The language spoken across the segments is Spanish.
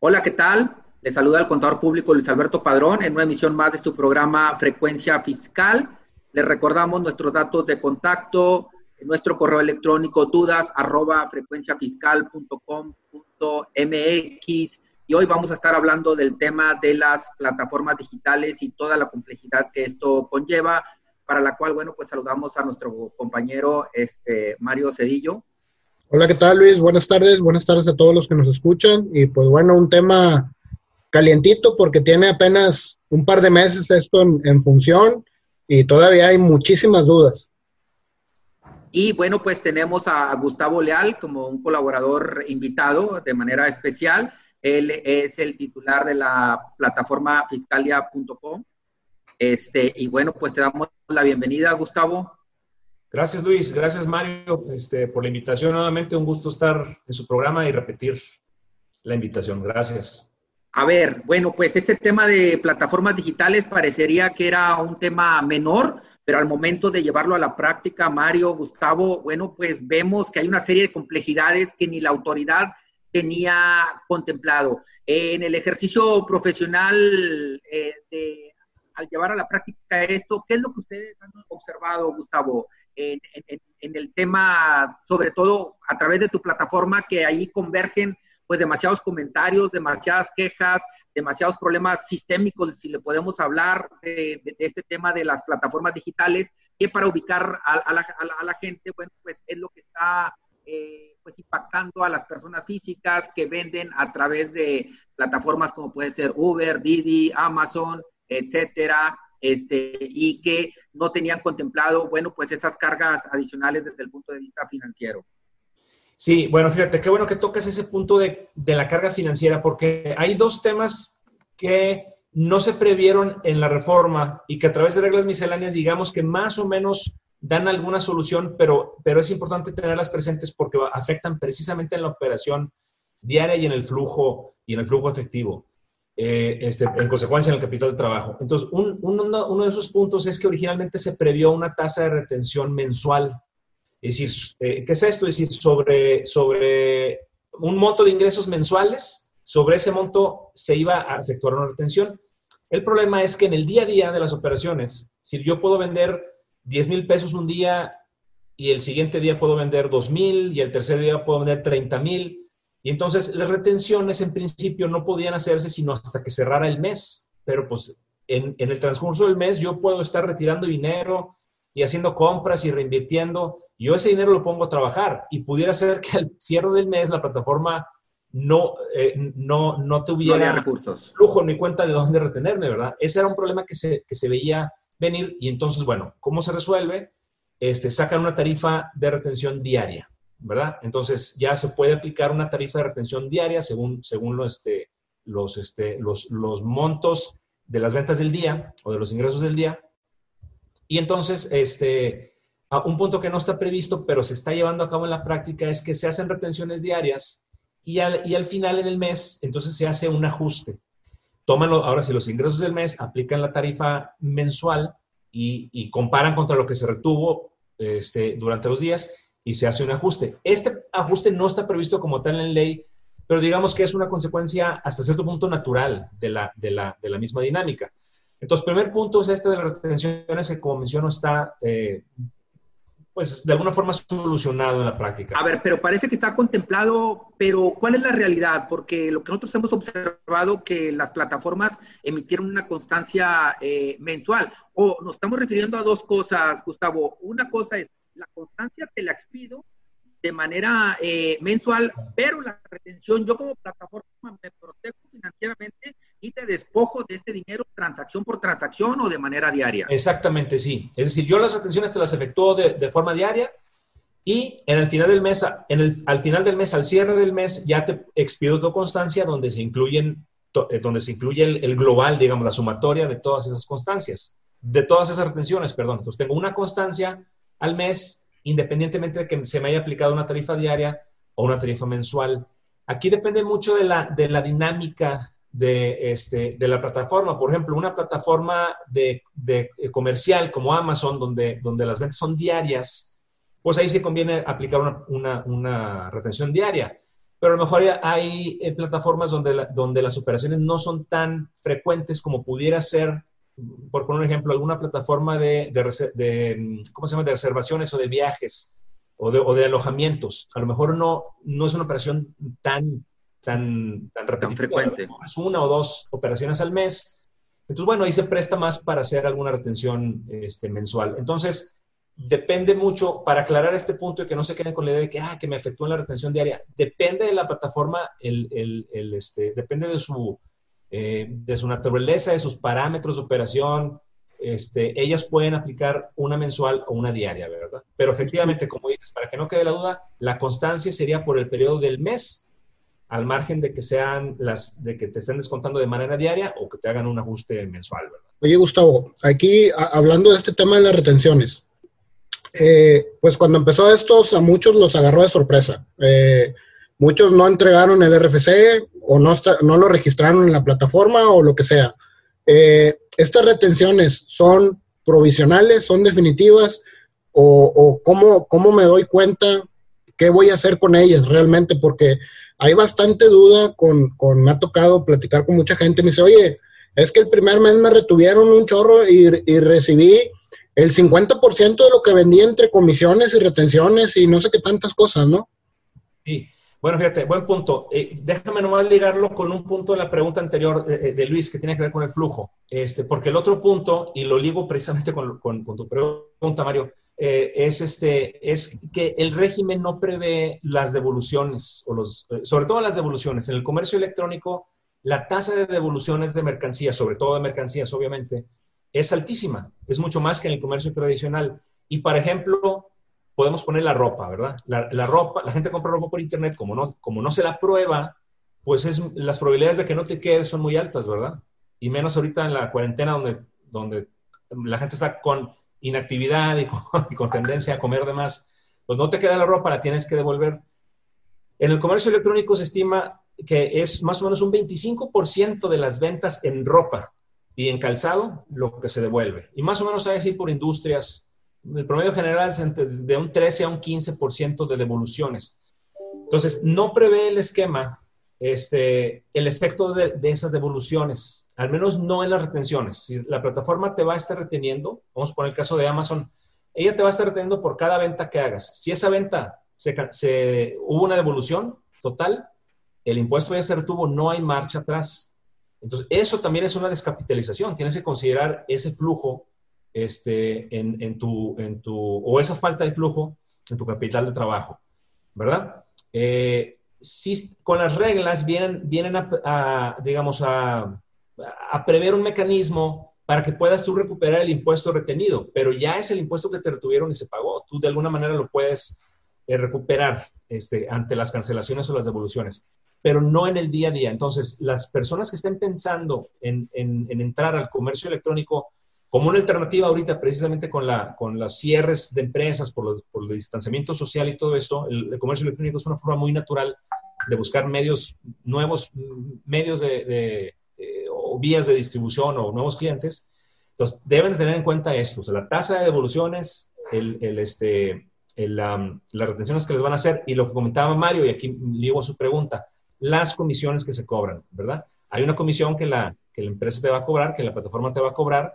Hola, ¿qué tal? Le saluda el contador público Luis Alberto Padrón en una emisión más de su programa Frecuencia Fiscal. Les recordamos nuestros datos de contacto, nuestro correo electrónico dudas arroba frecuenciafiscal.com.mx y hoy vamos a estar hablando del tema de las plataformas digitales y toda la complejidad que esto conlleva, para la cual, bueno, pues saludamos a nuestro compañero este, Mario Cedillo. Hola, ¿qué tal Luis? Buenas tardes, buenas tardes a todos los que nos escuchan. Y pues bueno, un tema calientito porque tiene apenas un par de meses esto en, función y todavía hay muchísimas dudas. Y bueno, pues tenemos a Gustavo Leal como un colaborador invitado de manera especial. Él es el titular de la plataforma fiscalia.com. Este, y bueno, pues te damos la bienvenida, Gustavo. Gracias Luis, gracias Mario este, por la invitación. Nuevamente un gusto estar en su programa y repetir la invitación. Gracias. A ver, bueno, pues este tema de plataformas digitales parecería que era un tema menor, pero al momento de llevarlo a la práctica, Mario, Gustavo, bueno, pues vemos que hay una serie de complejidades que ni la autoridad tenía contemplado. en el ejercicio profesional, eh, al llevar a la práctica esto, ¿qué es lo que ustedes han observado, Gustavo? En, el tema, sobre todo a través de tu plataforma, que ahí convergen pues demasiados comentarios, demasiadas quejas, demasiados problemas sistémicos, si le podemos hablar de, este tema de las plataformas digitales, que para ubicar a, la, gente, bueno, pues es lo que está eh, pues impactando a las personas físicas que venden a través de plataformas como puede ser Uber, Didi, Amazon, etcétera, este, y que no tenían contemplado, bueno, pues esas cargas adicionales desde el punto de vista financiero. Sí, bueno, fíjate, qué bueno que tocas ese punto de, de la carga financiera, porque hay dos temas que no se previeron en la reforma y que a través de reglas misceláneas, digamos que más o menos dan alguna solución, pero, pero es importante tenerlas presentes porque afectan precisamente en la operación diaria y en el flujo y en el flujo efectivo. Eh, este, en consecuencia en el capital de trabajo. Entonces, uno de esos puntos es que originalmente se previó una tasa de retención mensual. Es decir, eh, ¿qué es esto? Es decir, sobre, sobre un monto de ingresos mensuales, sobre ese monto se iba a efectuar una retención. El problema es que en el día a día de las operaciones, si yo puedo vender 10 mil pesos un día y el siguiente día puedo vender 2 mil y el tercer día puedo vender 30 mil, y entonces las retenciones en principio no podían hacerse sino hasta que cerrara el mes, pero pues en, el transcurso del mes yo puedo estar retirando dinero y haciendo compras y reinvirtiendo, yo ese dinero lo pongo a trabajar y pudiera ser que al cierre del mes la plataforma no, eh, no, no tuviera recursos. flujo ni cuenta de dónde retenerme, ¿verdad? Ese era un problema que se, que se veía venir y entonces, bueno, ¿cómo se resuelve? Este, sacan una tarifa de retención diaria. ¿Verdad? Entonces ya se puede aplicar una tarifa de retención diaria según, según este, los, este, los, los montos de las ventas del día o de los ingresos del día. Y entonces, este, un punto que no está previsto, pero se está llevando a cabo en la práctica, es que se hacen retenciones diarias y al, y al final en el mes, entonces se hace un ajuste. Toman, ahora si los ingresos del mes aplican la tarifa mensual y, y comparan contra lo que se retuvo este, durante los días y se hace un ajuste. Este ajuste no está previsto como tal en ley, pero digamos que es una consecuencia hasta cierto punto natural de la, de la, de la misma dinámica. Entonces, primer punto es este de las retenciones que, como menciono, está, eh, pues, de alguna forma solucionado en la práctica. A ver, pero parece que está contemplado, pero ¿cuál es la realidad? Porque lo que nosotros hemos observado que las plataformas emitieron una constancia eh, mensual. O nos estamos refiriendo a dos cosas, Gustavo. Una cosa es la constancia te la expido de manera eh, mensual, pero la retención, yo como plataforma me protejo financieramente y te despojo de este dinero transacción por transacción o de manera diaria. Exactamente, sí. Es decir, yo las retenciones te las efectúo de, forma diaria y en el final del mes, en el, al final del mes, al cierre del mes, ya te expido tu constancia donde se incluyen, eh, donde se incluye el, el global, digamos, la sumatoria de todas esas constancias, de todas esas retenciones, perdón. Entonces tengo una constancia al mes, independientemente de que se me haya aplicado una tarifa diaria o una tarifa mensual. Aquí depende mucho de la, de la dinámica de, este, de la plataforma. Por ejemplo, una plataforma de, de, comercial como Amazon, donde, donde las ventas son diarias, pues ahí se conviene aplicar una, una, retención diaria. pero a lo mejor hay eh, plataformas donde, donde las operaciones no son tan frecuentes como pudiera ser, por poner un ejemplo, alguna plataforma de, de, ¿cómo se llama?, de reservaciones o de viajes o de, o de alojamientos. A lo mejor no, no es una operación tan, tan, tan, frecuente. Es una o dos operaciones al mes. Entonces, bueno, ahí se presta más para hacer alguna retención este, mensual. Entonces, depende mucho, para aclarar este punto y que no se queden con la idea de que, ah, que me afectó en la retención diaria, depende de la plataforma, el, el, este, depende de su, eh, de su naturaleza, de sus parámetros de operación, este, ellas pueden aplicar una mensual o una diaria, ¿verdad? Pero efectivamente, como dices, para que no quede la duda, la constancia sería por el periodo del mes, al margen de que sean las, de que te estén descontando de manera diaria o que te hagan un ajuste mensual, ¿verdad? Oye, Gustavo, aquí hablando de este tema de las retenciones, eh, pues cuando empezó esto, a muchos los agarró de sorpresa. Eh, muchos no entregaron el RFC o no, no lo registraron en la plataforma o lo que sea. Eh, ¿Estas retenciones son provisionales, son definitivas o, cómo, cómo me doy cuenta qué voy a hacer con ellas realmente? Porque hay bastante duda con, con, me ha tocado platicar con mucha gente, me dice, oye, es que el primer mes me retuvieron un chorro y, y recibí el 50% de lo que vendía entre comisiones y retenciones y no sé qué tantas cosas, ¿no? Sí. Bueno, fíjate, buen punto. Eh, déjame nomás ligarlo con un punto de la pregunta anterior de, Luis que tiene que ver con el flujo. Este, porque el otro punto, y lo ligo precisamente con, con, tu pregunta, Mario, eh, es, este, es que el régimen no prevé las devoluciones, o los, eh, sobre todo las devoluciones. En el comercio electrónico, la tasa de devoluciones de mercancías, sobre todo de mercancías, obviamente, es altísima, es mucho más que en el comercio tradicional. Y, por ejemplo, podemos poner la ropa, ¿verdad? La, ropa, la gente compra ropa por internet, como no, como no se la prueba, pues es, las probabilidades de que no te quede son muy altas, ¿verdad? Y menos ahorita en la cuarentena donde, donde la gente está con inactividad y con, tendencia a comer de más, pues no te queda la ropa, la tienes que devolver. En el comercio electrónico se estima que es más o menos un 25% de las ventas en ropa y en calzado lo que se devuelve. Y más o menos hay así por industrias, el promedio general es de un 13 a un 15% de devoluciones. Entonces, no prevé el esquema este, el efecto de, esas devoluciones, al menos no en las retenciones. Si la plataforma te va a estar reteniendo, vamos a poner el caso de Amazon, ella te va a estar reteniendo por cada venta que hagas. Si esa venta se, hubo una devolución total, el impuesto ya se retuvo, no hay marcha atrás. Entonces, eso también es una descapitalización. Tienes que considerar ese flujo este, en, tu, en tu, o esa falta de flujo en tu capital de trabajo, ¿verdad? Eh, si, con las reglas vienen, vienen a, digamos, a, a, prever un mecanismo para que puedas tú recuperar el impuesto retenido, pero ya es el impuesto que te retuvieron y se pagó. Tú de alguna manera lo puedes eh, recuperar este, ante las cancelaciones o las devoluciones pero no en el día a día. Entonces, las personas que estén pensando en, entrar al comercio electrónico como una alternativa ahorita, precisamente con, la, con los cierres de empresas, por, los, por el distanciamiento social y todo esto, el, comercio electrónico es una forma muy natural de buscar medios, nuevos medios de, eh, o vías de distribución o nuevos clientes. Entonces, deben tener en cuenta esto, o sea, la tasa de devoluciones, el, el este, las retenciones que les van a hacer y lo que comentaba Mario, y aquí digo su pregunta, las comisiones que se cobran, ¿verdad? Hay una comisión que la, que la empresa te va a cobrar, que la plataforma te va a cobrar,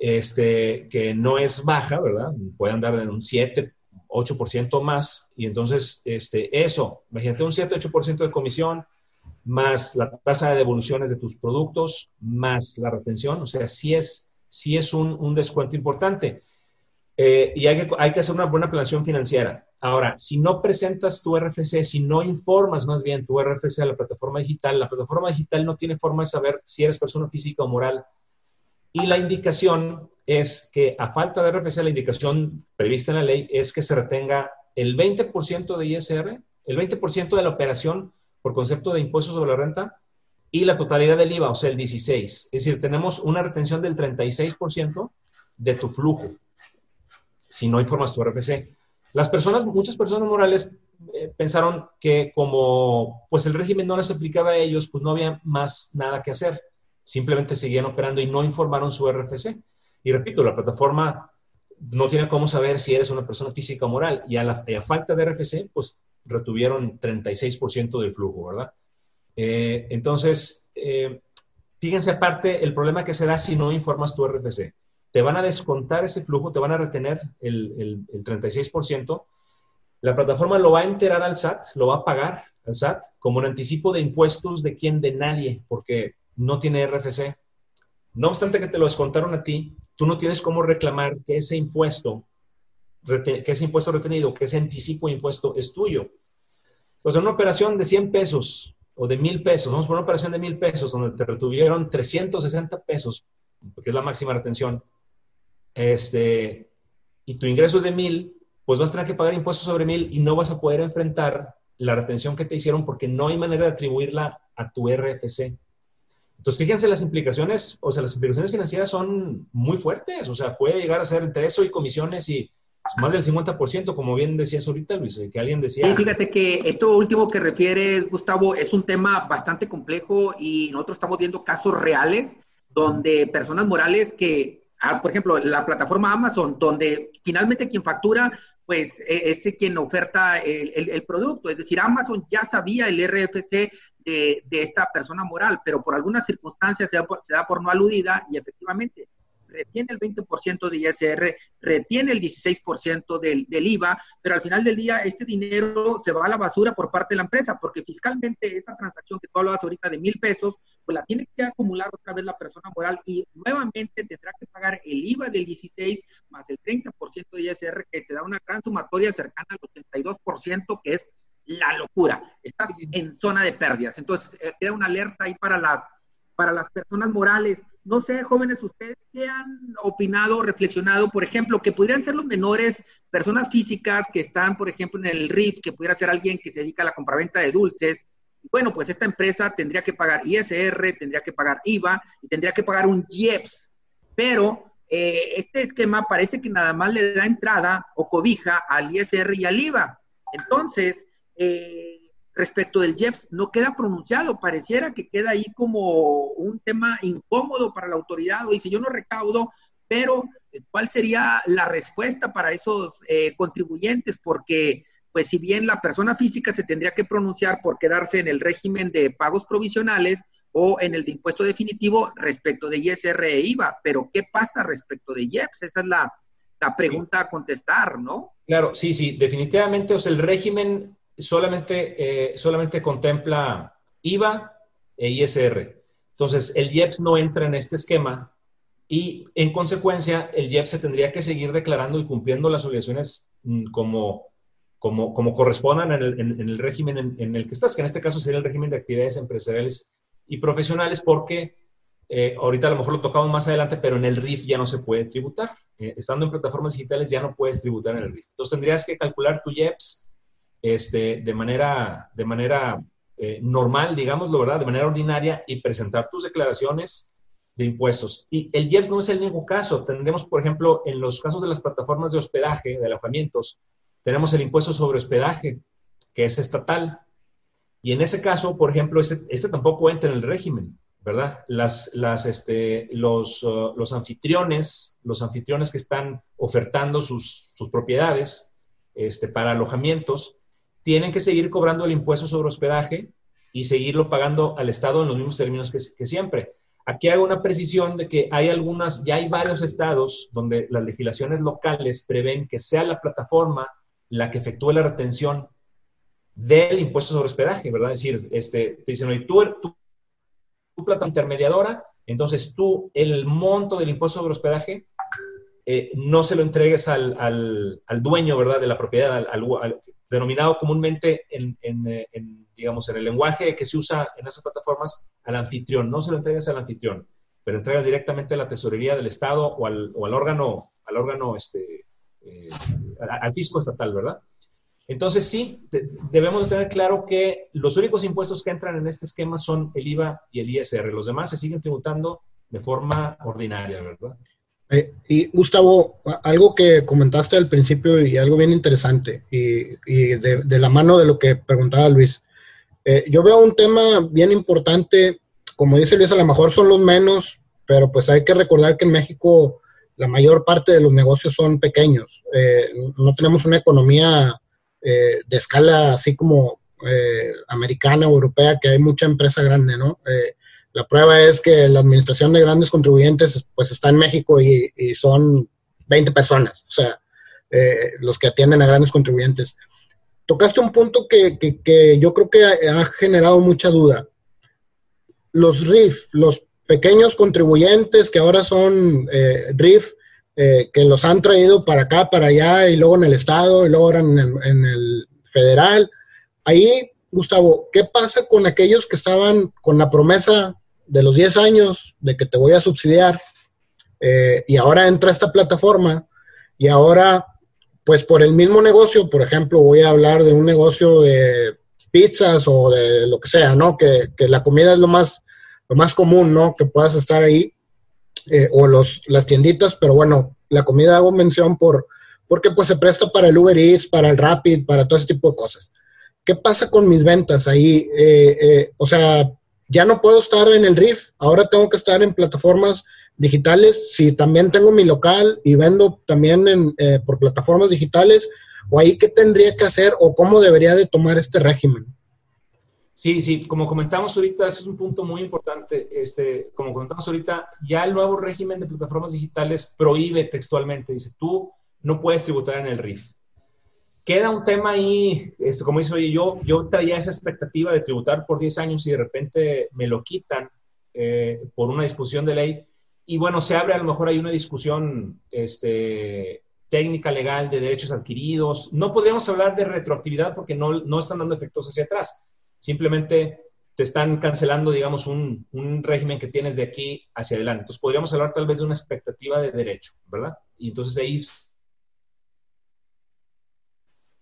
este, que no es baja, ¿verdad? Puede andar en un 7, 8% más, y entonces este, eso, imagínate un 7, 8% de comisión, más la tasa de devoluciones de tus productos, más la retención, o sea, sí es, sí es un, descuento importante. Eh, y hay que, hay que hacer una buena planeación financiera. Ahora, si no presentas tu RFC, si no informas más bien tu RFC a la plataforma digital, la plataforma digital no tiene forma de saber si eres persona física o moral. Y la indicación es que, a falta de RFC, la indicación prevista en la ley es que se retenga el 20% de ISR, el 20% de la operación por concepto de impuestos sobre la renta y la totalidad del IVA, o sea, el 16%. Es decir, tenemos una retención del 36% de tu flujo si no informas tu RFC. Las personas, muchas personas morales eh, pensaron que como pues el régimen no les aplicaba a ellos, pues no había más nada que hacer. Simplemente seguían operando y no informaron su RFC. Y repito, la plataforma no tiene cómo saber si eres una persona física o moral. Y a, la, falta de RFC, pues retuvieron 36% del flujo, ¿verdad? Eh, entonces, eh, fíjense aparte el problema que se da si no informas tu RFC. Te van a descontar ese flujo, te van a retener el, el 36%. La plataforma lo va a enterar al SAT, lo va a pagar al SAT como un anticipo de impuestos de quién, de nadie, porque no tiene RFC. No obstante que te lo descontaron a ti, tú no tienes cómo reclamar que ese impuesto, que ese impuesto retenido, que ese anticipo impuesto es tuyo. Pues en una operación de 100 pesos o de 1000 pesos, vamos por una operación de 1000 pesos donde te retuvieron 360 pesos, porque es la máxima retención, este, y tu ingreso es de 1000, pues vas a tener que pagar impuestos sobre 1000 y no vas a poder enfrentar la retención que te hicieron porque no hay manera de atribuirla a tu RFC. Entonces, fíjense las implicaciones, o sea, las implicaciones financieras son muy fuertes, o sea, puede llegar a ser entre eso y comisiones y más del 50%, como bien decías ahorita, Luis, que alguien decía. Sí, fíjate que esto último que refieres, Gustavo, es un tema bastante complejo y nosotros estamos viendo casos reales donde personas morales que, ah, por ejemplo, la plataforma Amazon, donde finalmente quien factura pues e, es quien oferta el, producto. Es decir, Amazon ya sabía el RFC de, esta persona moral, pero por algunas circunstancias se da, se da por no aludida y efectivamente retiene el 20% de ISR, retiene el 16% del, del IVA, pero al final del día este dinero se va a la basura por parte de la empresa, porque fiscalmente esa transacción que tú hablabas ahorita de mil pesos, pues la tiene que acumular otra vez la persona moral y nuevamente tendrá que pagar el IVA del 16 más el 30% de ISR, que te da una gran sumatoria cercana al 82%, que es la locura. Estás en zona de pérdidas. Entonces, eh, queda una alerta ahí para las, para las personas morales. No sé, jóvenes, ustedes qué han opinado, reflexionado, por ejemplo, que pudieran ser los menores, personas físicas que están, por ejemplo, en el RIF, que pudiera ser alguien que se dedica a la compraventa de dulces. Bueno, pues esta empresa tendría que pagar ISR, tendría que pagar IVA y tendría que pagar un IEPS. Pero eh, este esquema parece que nada más le da entrada o cobija al ISR y al IVA. Entonces, eh, respecto del IEPS no queda pronunciado, pareciera que queda ahí como un tema incómodo para la autoridad, o dice yo no recaudo, pero eh, ¿cuál sería la respuesta para esos eh, contribuyentes? Porque, pues si bien la persona física se tendría que pronunciar por quedarse en el régimen de pagos provisionales o en el de impuesto definitivo respecto de ISR e IVA, pero ¿qué pasa respecto de IEPS? Esa es la, la pregunta a contestar, ¿no? Claro, sí, sí, definitivamente, o sea, el régimen solamente, eh, solamente contempla IVA e ISR. Entonces, el IEPS no entra en este esquema y, en consecuencia, el IEPS se tendría que seguir declarando y cumpliendo las obligaciones mm, como, como, como correspondan en el, en, el régimen en, el que estás, que en este caso sería el régimen de actividades empresariales y profesionales, porque eh, ahorita a lo mejor lo tocamos más adelante, pero en el RIF ya no se puede tributar. Eh, estando en plataformas digitales ya no puedes tributar en el RIF. Entonces tendrías que calcular tu IEPS este, de manera, de manera eh, normal, digámoslo, ¿verdad? De manera ordinaria y presentar tus declaraciones de impuestos. Y el IEPS no es el único caso. Tendremos, por ejemplo, en los casos de las plataformas de hospedaje, de alojamientos, tenemos el impuesto sobre hospedaje, que es estatal. Y en ese caso, por ejemplo, este, tampoco entra en el régimen, ¿verdad? Las, las, este, los, uh, los anfitriones, los anfitriones que están ofertando sus, sus propiedades este, para alojamientos, tienen que seguir cobrando el impuesto sobre hospedaje y seguirlo pagando al Estado en los mismos términos que, siempre. Aquí hago una precisión de que hay algunas, ya hay varios estados donde las legislaciones locales prevén que sea la plataforma la que efectúe la retención del impuesto sobre hospedaje, ¿verdad? Es decir, este, te dicen, oye, tú, tú, tu plataforma intermediadora, entonces tú el monto del impuesto sobre hospedaje eh, no se lo entregues al, al, dueño, ¿verdad?, de la propiedad, al, denominado comúnmente en, eh, en, digamos, en el lenguaje que se usa en esas plataformas, al anfitrión. No se lo entregues al anfitrión, pero entregas directamente a la tesorería del Estado o al, o al órgano, al órgano, este, eh, al fisco estatal, ¿verdad? Entonces sí, debemos tener claro que los únicos impuestos que entran en este esquema son el IVA y el ISR. Los demás se siguen tributando de forma ordinaria, ¿verdad? Eh, y Gustavo, algo que comentaste al principio y algo bien interesante, y, de, la mano de lo que preguntaba Luis. Eh, yo veo un tema bien importante, como dice Luis, a lo mejor son los menos, pero pues hay que recordar que en México la mayor parte de los negocios son pequeños. Eh, no tenemos una economía eh, de escala así como eh, americana o europea, que hay mucha empresa grande, ¿no? Eh, la prueba es que la administración de grandes contribuyentes pues está en México y, son 20 personas, o sea, los que atienden a grandes contribuyentes. Tocaste un punto que, que, yo creo que ha, generado mucha duda. Los RIF, los pequeños contribuyentes que ahora son RIF, que los han traído para acá, para allá, y luego en el Estado, y luego ahora en el, en el federal, Ahí, Gustavo, ¿qué pasa con aquellos que estaban con la promesa de los 10 años de que te voy a subsidiar eh, y ahora entra esta plataforma y ahora, pues por el mismo negocio, por ejemplo, voy a hablar de un negocio de pizzas o de lo que sea, ¿no? Que, la comida es lo más, lo más común, ¿no? Que puedas estar ahí eh, o los, las tienditas, pero bueno, la comida hago mención por, porque pues se presta para el Uber Eats, para el Rapid, para todo ese tipo de cosas. ¿qué pasa con mis ventas ahí? Eh, eh, o sea, ya no puedo estar en el RIF, ahora tengo que estar en plataformas digitales. Si también tengo mi local y vendo también en, eh, por plataformas digitales, o ahí qué tendría que hacer o cómo debería de tomar este régimen. Sí, sí, como comentamos ahorita, ese es un punto muy importante. Este, como comentamos ahorita, ya el nuevo régimen de plataformas digitales prohíbe textualmente, dice, tú no puedes tributar en el RIF queda un tema ahí, esto, como dice, oye, yo, yo traía esa expectativa de tributar por 10 años y de repente me lo quitan eh, por una discusión de ley. Y bueno, se abre a lo mejor hay una discusión este, técnica legal de derechos adquiridos. No podríamos hablar de retroactividad porque no, no están dando efectos hacia atrás. Simplemente te están cancelando, digamos, un, un, régimen que tienes de aquí hacia adelante. Entonces podríamos hablar tal vez de una expectativa de derecho, ¿verdad? Y entonces ahí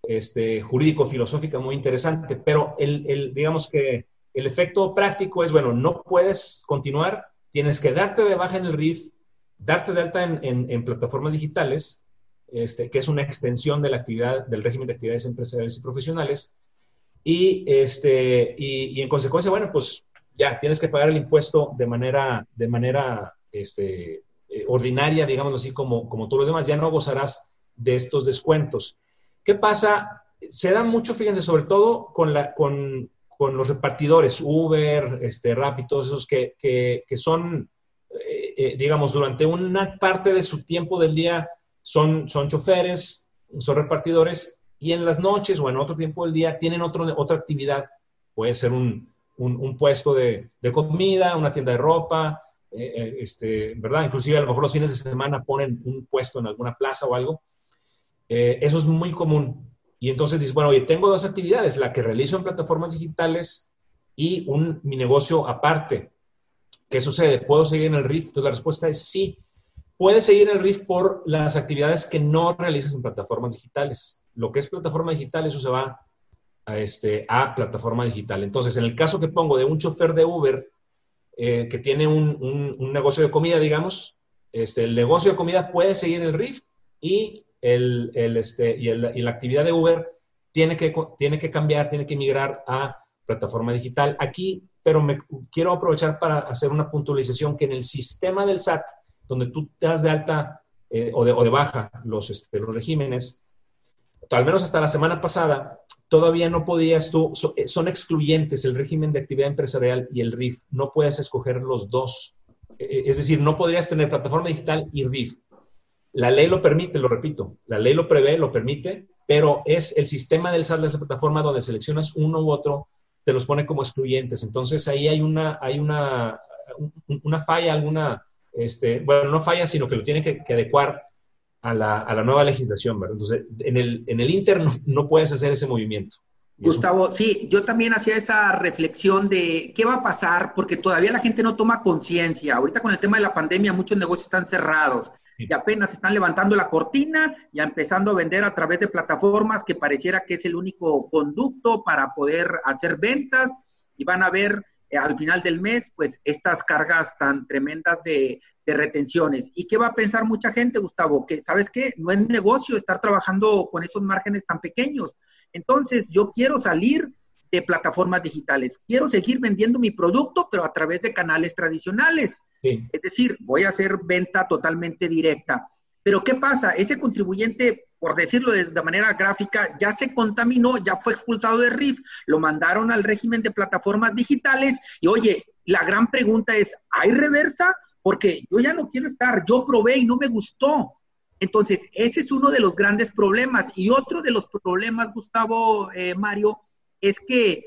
este, jurídico-filosófica muy interesante, pero el, digamos que el efecto práctico es, bueno, no puedes continuar, tienes que darte de baja en el RIF, darte de alta en, plataformas digitales, este, que es una extensión de la actividad, del régimen de actividades empresariales y profesionales, y, este, y, en consecuencia, bueno, pues ya tienes que pagar el impuesto de manera, de manera este, eh, ordinaria, digamos así, como, como todos los demás, ya no gozarás de estos descuentos. ¿Qué pasa? Se da mucho, fíjense, sobre todo con, la, con, los repartidores, Uber, este, Rappi, todos esos que, son, eh, eh, digamos, durante una parte de su tiempo del día son, son choferes, son repartidores, y en las noches o en otro tiempo del día tienen otro, otra actividad. Puede ser un, puesto de, comida, una tienda de ropa, eh, este, ¿verdad? Inclusive a lo mejor los fines de semana ponen un puesto en alguna plaza o algo. Eh, eso es muy común. Y entonces dices, bueno, oye, tengo dos actividades, la que realizo en plataformas digitales y un, mi negocio aparte. ¿Qué sucede? ¿Puedo seguir en el RIF? Entonces la respuesta es sí. Puedes seguir en el RIF por las actividades que no realizas en plataformas digitales. Lo que es plataforma digital, eso se va a, este, a plataforma digital. Entonces, en el caso que pongo de un chofer de Uber eh, que tiene un, un, negocio de comida, digamos, este, el negocio de comida puede seguir en el RIF y el, el, este, y, el, y, la actividad de Uber tiene que, tiene que cambiar, tiene que migrar a plataforma digital. Aquí, pero me quiero aprovechar para hacer una puntualización que en el sistema del SAT, donde tú te das de alta eh, o, de, o, de, baja los, este, los regímenes, al menos hasta la semana pasada, todavía no podías tú, eh, son excluyentes el régimen de actividad empresarial y el RIF, no puedes escoger los dos. Eh, es decir, no podrías tener plataforma digital y RIF. La ley lo permite, lo repito, la ley lo prevé, lo permite, pero es el sistema del SAT esa plataforma donde seleccionas uno u otro, te los pone como excluyentes. Entonces ahí hay una, hay una, una falla, alguna, este, bueno, no falla, sino que lo tiene que, adecuar a la, a la, nueva legislación, ¿verdad? Entonces, en el, en el Inter no, puedes hacer ese movimiento. Gustavo, sí, yo también hacía esa reflexión de qué va a pasar, porque todavía la gente no toma conciencia. Ahorita con el tema de la pandemia muchos negocios están cerrados y apenas están levantando la cortina, y empezando a vender a través de plataformas que pareciera que es el único conducto para poder hacer ventas y van a ver eh, al final del mes, pues estas cargas tan tremendas de, de, retenciones. ¿Y qué va a pensar mucha gente, Gustavo? Que, ¿sabes qué? No es negocio estar trabajando con esos márgenes tan pequeños. Entonces, yo quiero salir de plataformas digitales. Quiero seguir vendiendo mi producto, pero a través de canales tradicionales. Es decir, voy a hacer venta totalmente directa. Pero ¿qué pasa? Ese contribuyente por decirlo de, manera gráfica, ya se contaminó, ya fue expulsado de RIF, lo mandaron al régimen de plataformas digitales y oye, la gran pregunta es, ¿hay reversa? Porque yo ya no quiero estar, yo probé y no me gustó. Entonces, ese es uno de los grandes problemas. Y otro de los problemas, Gustavo, eh, Mario, es que,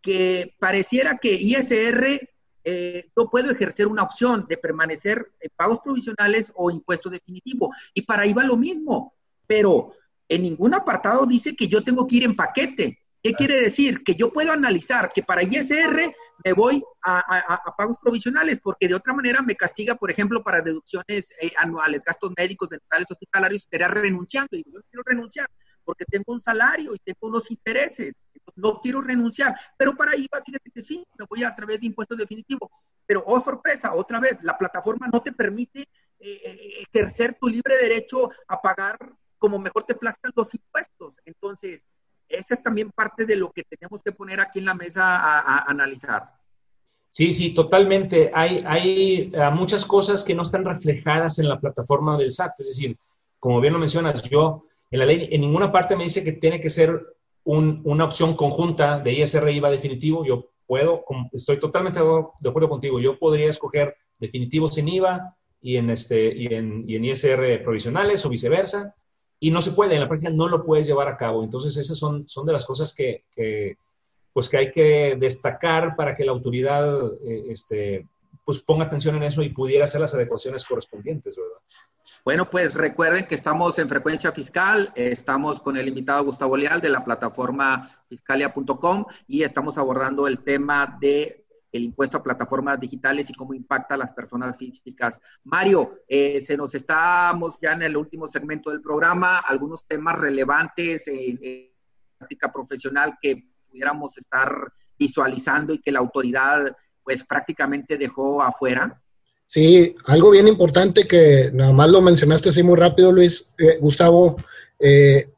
que pareciera que ISR eh, yo puedo ejercer una opción de permanecer en pagos provisionales o impuesto definitivo. Y para ahí va lo mismo, pero en ningún apartado dice que yo tengo que ir en paquete. ¿Qué quiere decir? Que yo puedo analizar que para ISR me voy a, pagos provisionales, porque de otra manera me castiga, por ejemplo, para deducciones eh, anuales, gastos médicos, dentales, hospitalarios, estaría renunciando. Y yo quiero renunciar porque tengo un salario y tengo unos intereses. No quiero renunciar. Pero para IVA, fíjate que sí, me voy a través de impuestos definitivos. Pero, oh sorpresa, otra vez, la plataforma no te permite eh, eh, ejercer tu libre derecho a pagar como mejor te plazcan los impuestos. Entonces, esa es también parte de lo que tenemos que poner aquí en la mesa a, analizar. Sí, sí, totalmente. Hay, hay eh, muchas cosas que no están reflejadas en la plataforma del SAT. Es decir, como bien lo mencionas, yo en la ley, en ninguna parte me dice que tiene que ser una opción conjunta de ISR IVA definitivo. Yo puedo, estoy totalmente de acuerdo contigo, yo podría escoger definitivos en IVA y en, este, y en, ISR provisionales o viceversa. Y no se puede, en la práctica no lo puedes llevar a cabo. Entonces, esas son, son de las cosas que, pues que hay que destacar para que la autoridad eh, este, pues ponga atención en eso y pudiera hacer las adecuaciones correspondientes, ¿verdad? Bueno, pues recuerden que estamos en frecuencia fiscal, estamos con el invitado Gustavo Leal de la plataforma fiscalia.com y estamos abordando el tema de el impuesto a plataformas digitales y cómo impacta a las personas físicas. Mario, eh, se nos estamos ya en el último segmento del programa, algunos temas relevantes en, en práctica profesional que pudiéramos estar visualizando y que la autoridad pues prácticamente dejó afuera. Sí, algo bien importante que nada más lo mencionaste así muy rápido, Luis, eh, Gustavo, eh,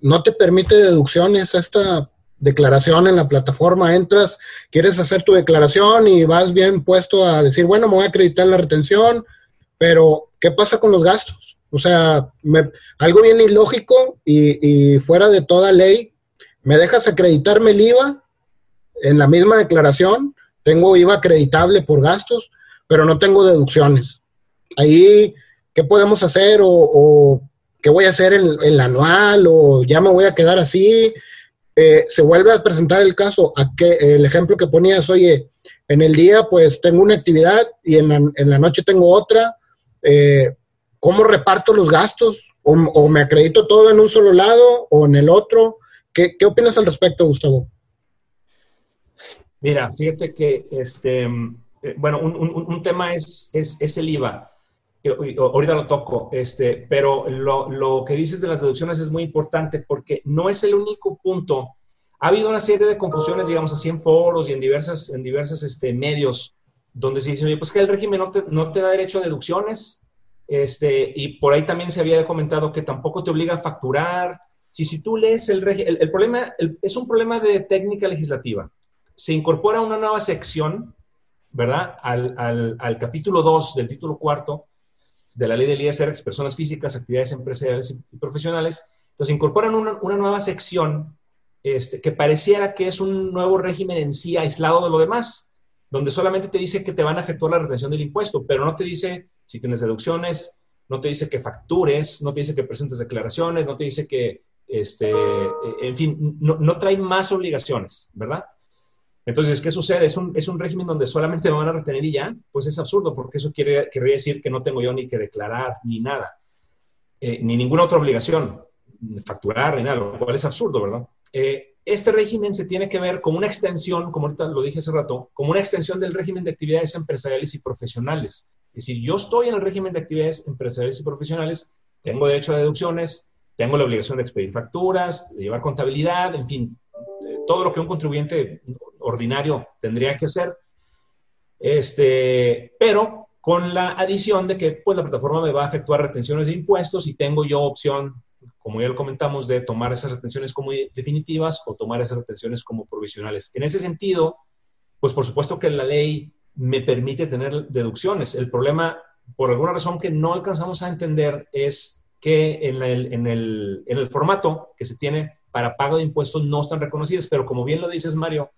no te permite deducciones esta declaración en la plataforma, entras, quieres hacer tu declaración y vas bien puesto a decir, bueno, me voy a acreditar la retención, pero ¿qué pasa con los gastos? O sea, algo bien ilógico y, y fuera de toda ley, me dejas acreditarme el IVA en la misma declaración, tengo IVA acreditable por gastos, pero no tengo deducciones. Ahí, ¿qué podemos hacer? O, qué voy a hacer en, el anual, o ya me voy a quedar así. Eh, se vuelve a presentar el caso, a que el ejemplo que ponías, oye, en el día pues tengo una actividad y en la, en la noche tengo otra, eh, ¿cómo reparto los gastos? O, me acredito todo en un solo lado o en el otro? ¿Qué, qué opinas al respecto, Gustavo? Mira, fíjate que este, eh, bueno, un, tema es, es, el IVA. Ahorita lo toco, este, pero lo, que dices de las deducciones es muy importante porque no es el único punto. Ha habido una serie de confusiones, digamos así, en foros y en diversas, en diversos este, medios donde se dice, oye, pues que el régimen no te, no te da derecho a deducciones, este, y por ahí también se había comentado que tampoco te obliga a facturar. Si, si tú lees el régimen, el, problema es un problema de técnica legislativa. Se incorpora una nueva sección ¿verdad? Al, capítulo 2 del título cuarto de la ley del ISR, personas físicas, actividades empresariales y profesionales, entonces incorporan una, una nueva sección este, que pareciera que es un nuevo régimen en sí aislado de lo demás, donde solamente te dice que te van a efectuar la retención del impuesto, pero no te dice si tienes deducciones, no te dice que factures, no te dice que presentes declaraciones, no te dice que, este, en fin, no, no trae más obligaciones, ¿verdad? Entonces, ¿qué sucede? ¿Es un, ¿Es un régimen donde solamente me van a retener y ya? Pues es absurdo, porque eso quiere, querría decir que no tengo yo ni que declarar ni nada, eh, ni ninguna otra obligación, facturar ni nada, lo cual es absurdo, ¿verdad? Eh, este régimen se tiene que ver como una extensión, como ahorita lo dije hace rato, como una extensión del régimen de actividades empresariales y profesionales. Es decir, yo estoy en el régimen de actividades empresariales y profesionales, tengo derecho a deducciones, tengo la obligación de expedir facturas, de llevar contabilidad, en fin, todo lo que un contribuyente ordinario tendría que hacer, este, pero con la adición de que pues, la plataforma me va a efectuar retenciones de impuestos y tengo yo opción, como ya lo comentamos, de tomar esas retenciones como definitivas o tomar esas retenciones como provisionales. En ese sentido, pues por supuesto que la ley me permite tener deducciones. El problema, por alguna razón que no alcanzamos a entender, es que en el, en, el, en el formato que se tiene para pago de impuestos no están reconocidas, pero como bien lo dices, Mario,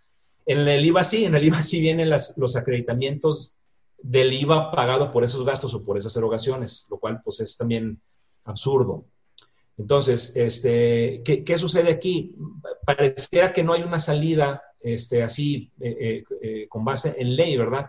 en el IVA sí, en el IVA sí vienen las, los acreditamientos del IVA pagado por esos gastos o por esas erogaciones, lo cual pues es también absurdo. Entonces, este, ¿qué, qué sucede aquí? Pareciera que no hay una salida este, así eh, eh, eh, con base en ley, ¿verdad?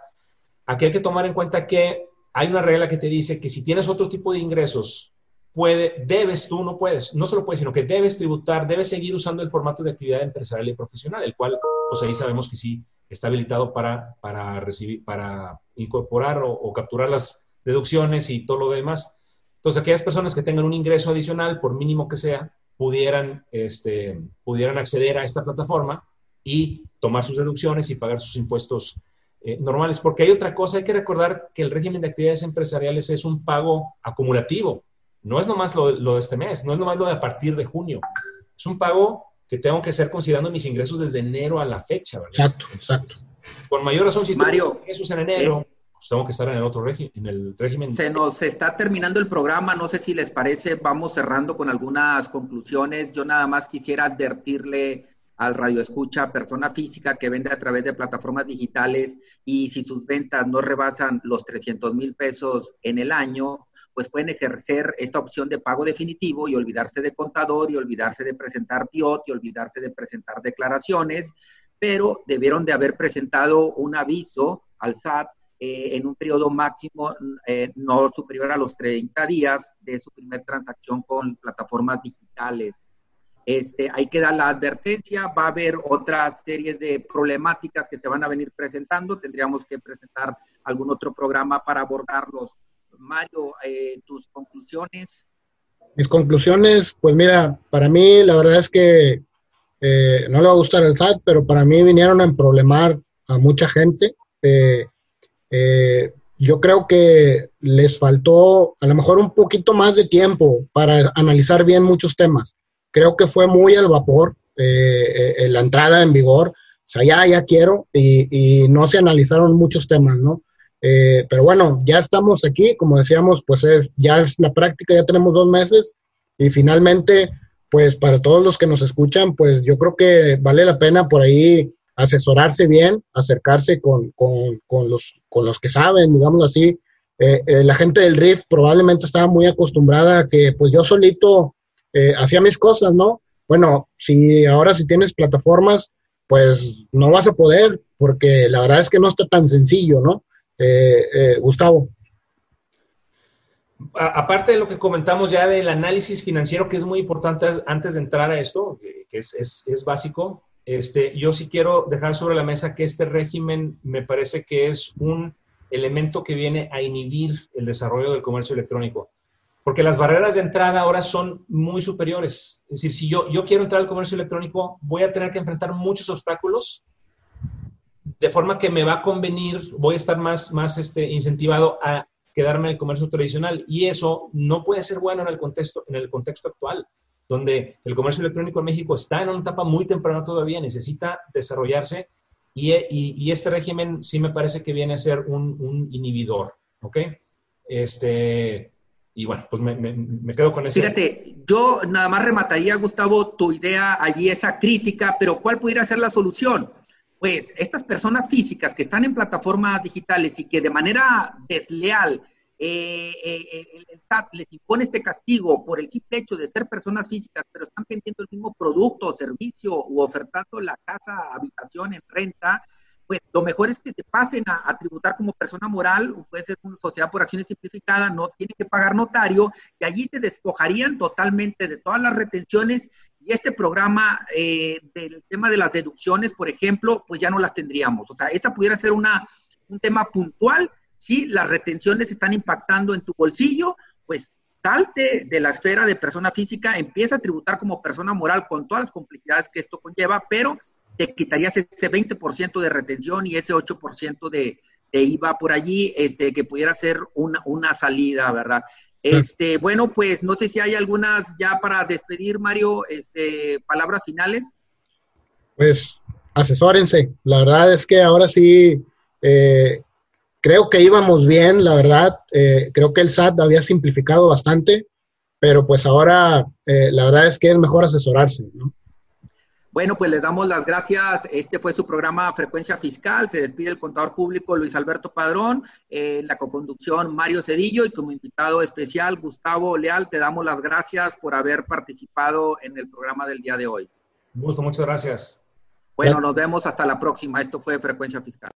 Aquí hay que tomar en cuenta que hay una regla que te dice que si tienes otro tipo de ingresos puede, debes, tú no puedes, no solo puedes, sino que debes tributar, debes seguir usando el formato de actividad empresarial y profesional, el cual, pues ahí sabemos que sí está habilitado para, para recibir, para incorporar o, capturar las deducciones y todo lo demás. Entonces, aquellas personas que tengan un ingreso adicional, por mínimo que sea, pudieran, este, pudieran acceder a esta plataforma y tomar sus deducciones y pagar sus impuestos eh, normales. Porque hay otra cosa, hay que recordar que el régimen de actividades empresariales es un pago acumulativo. No es nomás lo, de este mes, no es nomás lo de a partir de junio. Es un pago que tengo que hacer considerando mis ingresos desde enero a la fecha, ¿verdad? Exacto, exacto. Con mayor razón, si Mario, ingresos en enero, eh, pues tengo que estar en el otro régimen, en el régimen. Se nos está terminando el programa, no sé si les parece, vamos cerrando con algunas conclusiones. Yo nada más quisiera advertirle al radio escucha, persona física que vende a través de plataformas digitales y si sus ventas no rebasan los 300 mil pesos en el año, pues pueden ejercer esta opción de pago definitivo y olvidarse de contador y olvidarse de presentar TIOT y olvidarse de presentar declaraciones, pero debieron de haber presentado un aviso al SAT eh, en un periodo máximo eh, no superior a los 30 días de su primer transacción con plataformas digitales. Este, ahí queda la advertencia, va a haber otra serie de problemáticas que se van a venir presentando, tendríamos que presentar algún otro programa para abordarlos Mario, eh, tus conclusiones. Mis conclusiones, pues mira, para mí la verdad es que eh, no le va a gustar el SAT, pero para mí vinieron a emproblemar a mucha gente. Eh, yo creo que les faltó a lo mejor un poquito más de tiempo para analizar bien muchos temas. Creo que fue muy al vapor la entrada en vigor. O sea, ya, ya quiero y, y no se analizaron muchos temas, ¿no? Eh, pero bueno, ya estamos aquí, como decíamos, pues es, ya es la práctica, ya tenemos dos meses y finalmente, pues para todos los que nos escuchan, pues yo creo que vale la pena por ahí asesorarse bien, acercarse con, con, con los, con los que saben, digamos así. Eh, eh, la gente del RIF probablemente estaba muy acostumbrada a que pues yo solito hacía mis cosas, ¿no? Bueno, si ahora si tienes plataformas, pues no vas a poder, porque la verdad es que no está tan sencillo, ¿no? Eh, eh, Gustavo. aparte de lo que comentamos ya del análisis financiero, que es muy importante antes de entrar a esto, que es, básico, este, yo sí quiero dejar sobre la mesa que este régimen me parece que es un elemento que viene a inhibir el desarrollo del comercio electrónico. Porque las barreras de entrada ahora son muy superiores. Es decir, si yo, yo quiero entrar al comercio electrónico, voy a tener que enfrentar muchos obstáculos de forma que me va a convenir, voy a estar más, más este, incentivado a quedarme en el comercio tradicional y eso no puede ser bueno en el contexto, en el contexto actual, donde el comercio electrónico en México está en una etapa muy temprana todavía, necesita desarrollarse y, y, este régimen sí me parece que viene a ser un, inhibidor, ¿ok? Este, y bueno, pues me, me, quedo con eso. Fíjate, yo nada más remataría, Gustavo, tu idea allí, esa crítica, pero ¿cuál pudiera ser la solución? Pues estas personas físicas que están en plataformas digitales y que de manera desleal eh, eh, el SAT les impone este castigo por el simple hecho de ser personas físicas, pero están vendiendo el mismo producto o servicio u ofertando la casa, habitación en renta, pues lo mejor es que se pasen a, tributar como persona moral, puede ser una sociedad por acciones simplificada, no tiene que pagar notario, y allí se despojarían totalmente de todas las retenciones y este programa eh, del tema de las deducciones, por ejemplo, pues ya no las tendríamos. O sea, esa pudiera ser una, un tema puntual. Si las retenciones están impactando en tu bolsillo, pues salte de la esfera de persona física, empieza a tributar como persona moral con todas las complejidades que esto conlleva, pero te quitarías ese 20% de retención y ese 8% de, de IVA por allí, este, que pudiera ser una, una salida, ¿verdad? Este, bueno, pues no sé si hay algunas ya para despedir, Mario, este, palabras finales. Pues asesórense. La verdad es que ahora sí eh, creo que íbamos bien, la verdad. Eh, creo que el SAT había simplificado bastante. pero pues ahora eh, la verdad es que es mejor asesorarse, ¿no? Bueno, pues les damos las gracias. Este fue su programa Frecuencia Fiscal. Se despide el contador público Luis Alberto Padrón, en la coconducción Mario Cedillo y como invitado especial Gustavo Leal. Te damos las gracias por haber participado en el programa del día de hoy. Un gusto, muchas gracias. Bueno, nos vemos hasta la próxima. Esto fue Frecuencia Fiscal.